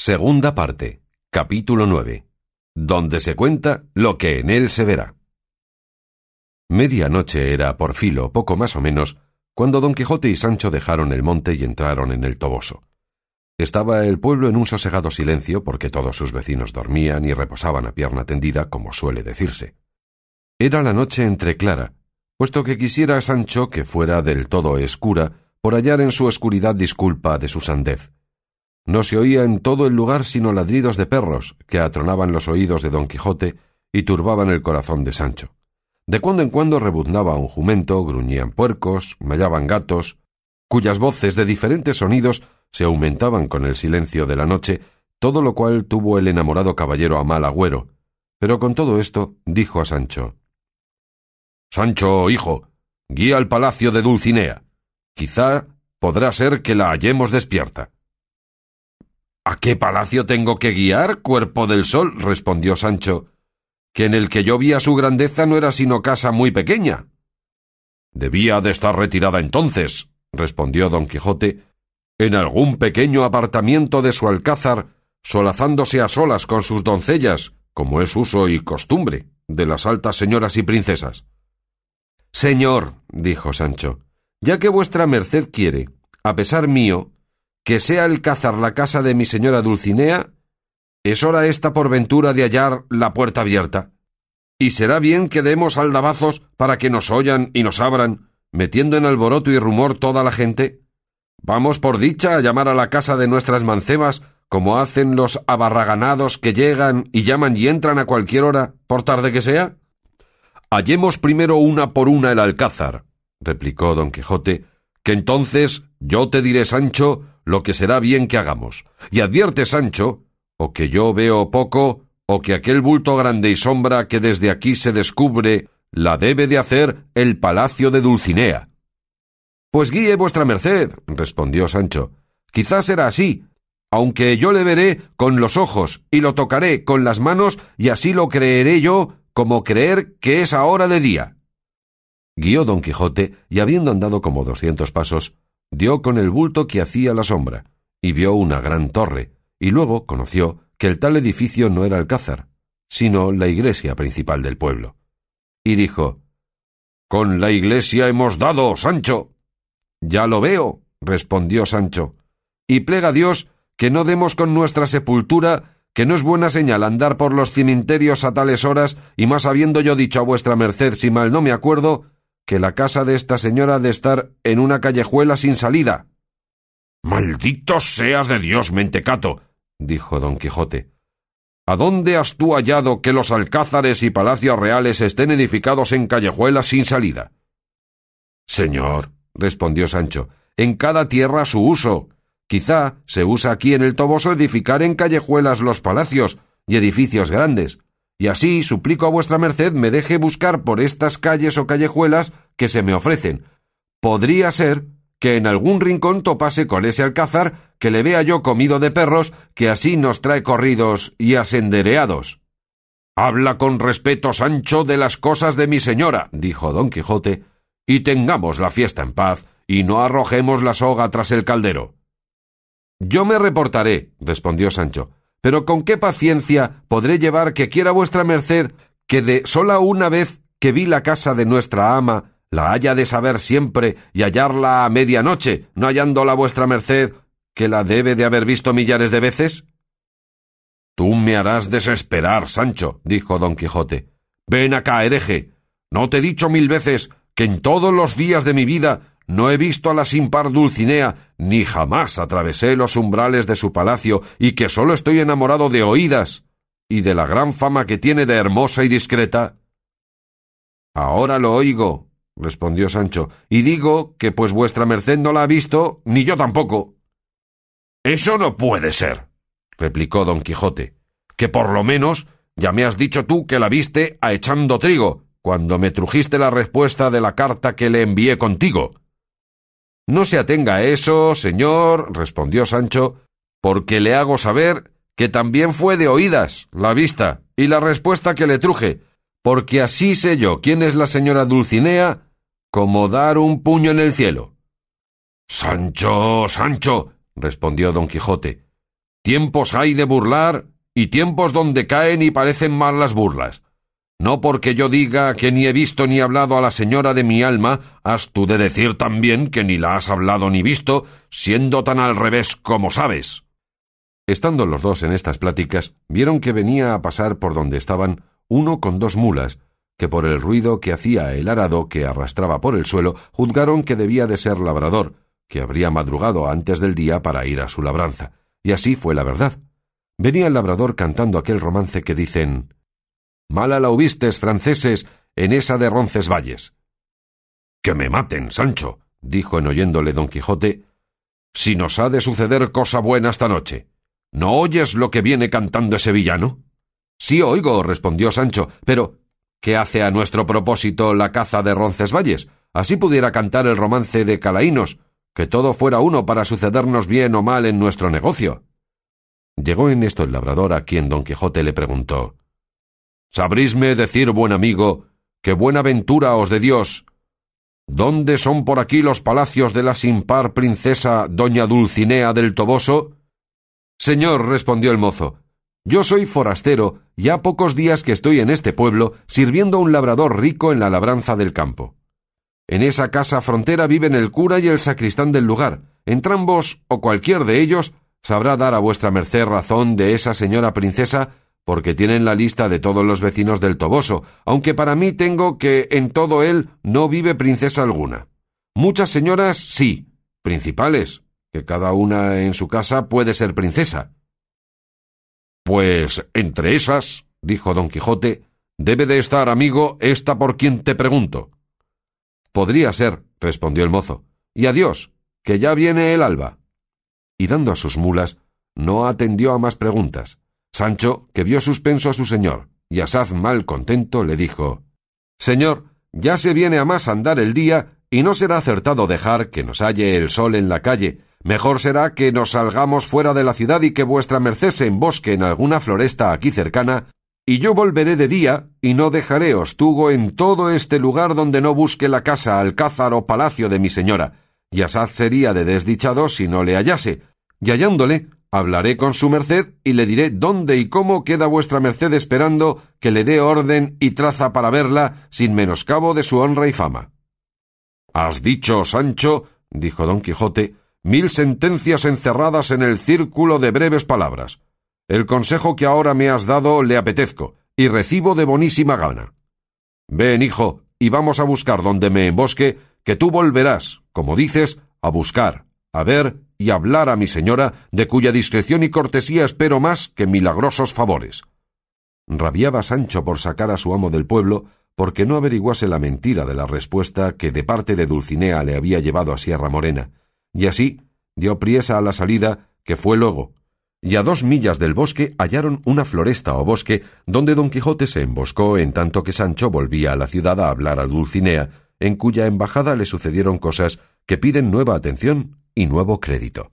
Segunda parte. Capítulo 9. Donde se cuenta lo que en él se verá. Medianoche era por filo, poco más o menos, cuando don Quijote y Sancho dejaron el monte y entraron en el Toboso. Estaba el pueblo en un sosegado silencio porque todos sus vecinos dormían y reposaban a pierna tendida, como suele decirse. Era la noche entre clara, puesto que quisiera Sancho que fuera del todo escura, por hallar en su oscuridad disculpa de su sandez no se oía en todo el lugar sino ladridos de perros que atronaban los oídos de don Quijote y turbaban el corazón de Sancho. De cuando en cuando rebuznaba un jumento, gruñían puercos, mallaban gatos, cuyas voces de diferentes sonidos se aumentaban con el silencio de la noche, todo lo cual tuvo el enamorado caballero a mal agüero. Pero con todo esto dijo a Sancho Sancho, hijo, guía al palacio de Dulcinea. Quizá podrá ser que la hallemos despierta. ¿A qué palacio tengo que guiar, cuerpo del sol? respondió Sancho, que en el que yo vi a su grandeza no era sino casa muy pequeña. Debía de estar retirada entonces, respondió don Quijote, en algún pequeño apartamiento de su alcázar, solazándose a solas con sus doncellas, como es uso y costumbre de las altas señoras y princesas. Señor, dijo Sancho, ya que vuestra merced quiere, a pesar mío, que sea el cázar la casa de mi señora Dulcinea, es hora esta por ventura de hallar la puerta abierta. Y será bien que demos aldabazos para que nos oyan y nos abran, metiendo en alboroto y rumor toda la gente. Vamos por dicha a llamar a la casa de nuestras mancebas, como hacen los abarraganados que llegan y llaman y entran a cualquier hora, por tarde que sea. Hallemos primero una por una el alcázar, replicó don Quijote, que entonces yo te diré, Sancho, lo que será bien que hagamos. Y advierte, Sancho, o que yo veo poco, o que aquel bulto grande y sombra que desde aquí se descubre, la debe de hacer el palacio de Dulcinea. Pues guíe vuestra merced, respondió Sancho. Quizás será así, aunque yo le veré con los ojos y lo tocaré con las manos y así lo creeré yo como creer que es ahora de día. Guió don Quijote y habiendo andado como doscientos pasos, dio con el bulto que hacía la sombra, y vio una gran torre, y luego conoció que el tal edificio no era Alcázar, sino la iglesia principal del pueblo. Y dijo Con la iglesia hemos dado, Sancho. Ya lo veo, respondió Sancho, y plega a Dios que no demos con nuestra sepultura, que no es buena señal andar por los cementerios a tales horas, y más habiendo yo dicho a vuestra merced, si mal no me acuerdo, que la casa de esta señora ha de estar en una callejuela sin salida. Maldito seas de Dios, mentecato, dijo don Quijote. ¿A dónde has tú hallado que los alcázares y palacios reales estén edificados en callejuelas sin salida? Señor, respondió Sancho, en cada tierra su uso. Quizá se usa aquí en el Toboso edificar en callejuelas los palacios y edificios grandes, y así suplico a vuestra merced me deje buscar por estas calles o callejuelas que se me ofrecen. Podría ser que en algún rincón topase con ese alcázar que le vea yo comido de perros que así nos trae corridos y asendereados. Habla con respeto, Sancho, de las cosas de mi señora, dijo don Quijote, y tengamos la fiesta en paz, y no arrojemos la soga tras el caldero. Yo me reportaré, respondió Sancho, pero con qué paciencia podré llevar que quiera vuestra merced que de sola una vez que vi la casa de nuestra ama la haya de saber siempre y hallarla a media noche, no hallándola vuestra merced, que la debe de haber visto millares de veces? Tú me harás desesperar, Sancho, dijo don Quijote. Ven acá, hereje. ¿No te he dicho mil veces que en todos los días de mi vida no he visto a la sin par Dulcinea, ni jamás atravesé los umbrales de su palacio, y que sólo estoy enamorado de oídas, y de la gran fama que tiene de hermosa y discreta? Ahora lo oigo, respondió Sancho, y digo que pues vuestra merced no la ha visto, ni yo tampoco. Eso no puede ser, replicó don Quijote, que por lo menos ya me has dicho tú que la viste a echando trigo, cuando me trujiste la respuesta de la carta que le envié contigo. No se atenga a eso, señor, respondió Sancho, porque le hago saber que también fue de oídas la vista y la respuesta que le truje, porque así sé yo quién es la señora Dulcinea como dar un puño en el cielo. Sancho, Sancho, respondió don Quijote, Tiempos hay de burlar y tiempos donde caen y parecen mal las burlas. No porque yo diga que ni he visto ni hablado a la señora de mi alma, has tú de decir también que ni la has hablado ni visto, siendo tan al revés como sabes. Estando los dos en estas pláticas, vieron que venía a pasar por donde estaban uno con dos mulas, que por el ruido que hacía el arado que arrastraba por el suelo, juzgaron que debía de ser labrador, que habría madrugado antes del día para ir a su labranza. Y así fue la verdad. Venía el labrador cantando aquel romance que dicen Mala la hubistes, franceses, en esa de Roncesvalles. Que me maten, Sancho, dijo en oyéndole don Quijote, si nos ha de suceder cosa buena esta noche. ¿No oyes lo que viene cantando ese villano? Sí oigo, respondió Sancho, pero ¿qué hace a nuestro propósito la caza de Roncesvalles? Así pudiera cantar el romance de Calaínos, que todo fuera uno para sucedernos bien o mal en nuestro negocio. Llegó en esto el labrador a quien don Quijote le preguntó Sabrísme decir, buen amigo, que buena ventura os de Dios. ¿Dónde son por aquí los palacios de la sin par princesa doña Dulcinea del Toboso? Señor, respondió el mozo, yo soy forastero, y ha pocos días que estoy en este pueblo, sirviendo a un labrador rico en la labranza del campo. En esa casa frontera viven el cura y el sacristán del lugar. Entrambos, o cualquier de ellos, sabrá dar a vuestra merced razón de esa señora princesa, porque tienen la lista de todos los vecinos del Toboso, aunque para mí tengo que en todo él no vive princesa alguna. Muchas señoras sí, principales, que cada una en su casa puede ser princesa. Pues entre esas, dijo don Quijote, debe de estar, amigo, esta por quien te pregunto. Podría ser, respondió el mozo, y adiós, que ya viene el alba. Y dando a sus mulas, no atendió a más preguntas. Sancho, que vio suspenso a su señor, y asaz mal contento, le dijo Señor, ya se viene a más andar el día, y no será acertado dejar que nos halle el sol en la calle, Mejor será que nos salgamos fuera de la ciudad y que vuestra merced se embosque en alguna floresta aquí cercana, y yo volveré de día, y no dejaré hostugo en todo este lugar donde no busque la casa, alcázar o palacio de mi señora, y asaz sería de desdichado si no le hallase, y hallándole, hablaré con su merced y le diré dónde y cómo queda vuestra merced esperando que le dé orden y traza para verla sin menoscabo de su honra y fama. Has dicho, Sancho, dijo don Quijote, mil sentencias encerradas en el círculo de breves palabras. El consejo que ahora me has dado le apetezco, y recibo de bonísima gana. Ven, hijo, y vamos a buscar donde me embosque, que tú volverás, como dices, a buscar, a ver y hablar a mi señora, de cuya discreción y cortesía espero más que milagrosos favores. Rabiaba Sancho por sacar a su amo del pueblo, porque no averiguase la mentira de la respuesta que de parte de Dulcinea le había llevado a Sierra Morena, y así dio priesa a la salida, que fue luego, y a dos millas del bosque hallaron una floresta o bosque donde don Quijote se emboscó en tanto que Sancho volvía a la ciudad a hablar a Dulcinea, en cuya embajada le sucedieron cosas que piden nueva atención y nuevo crédito.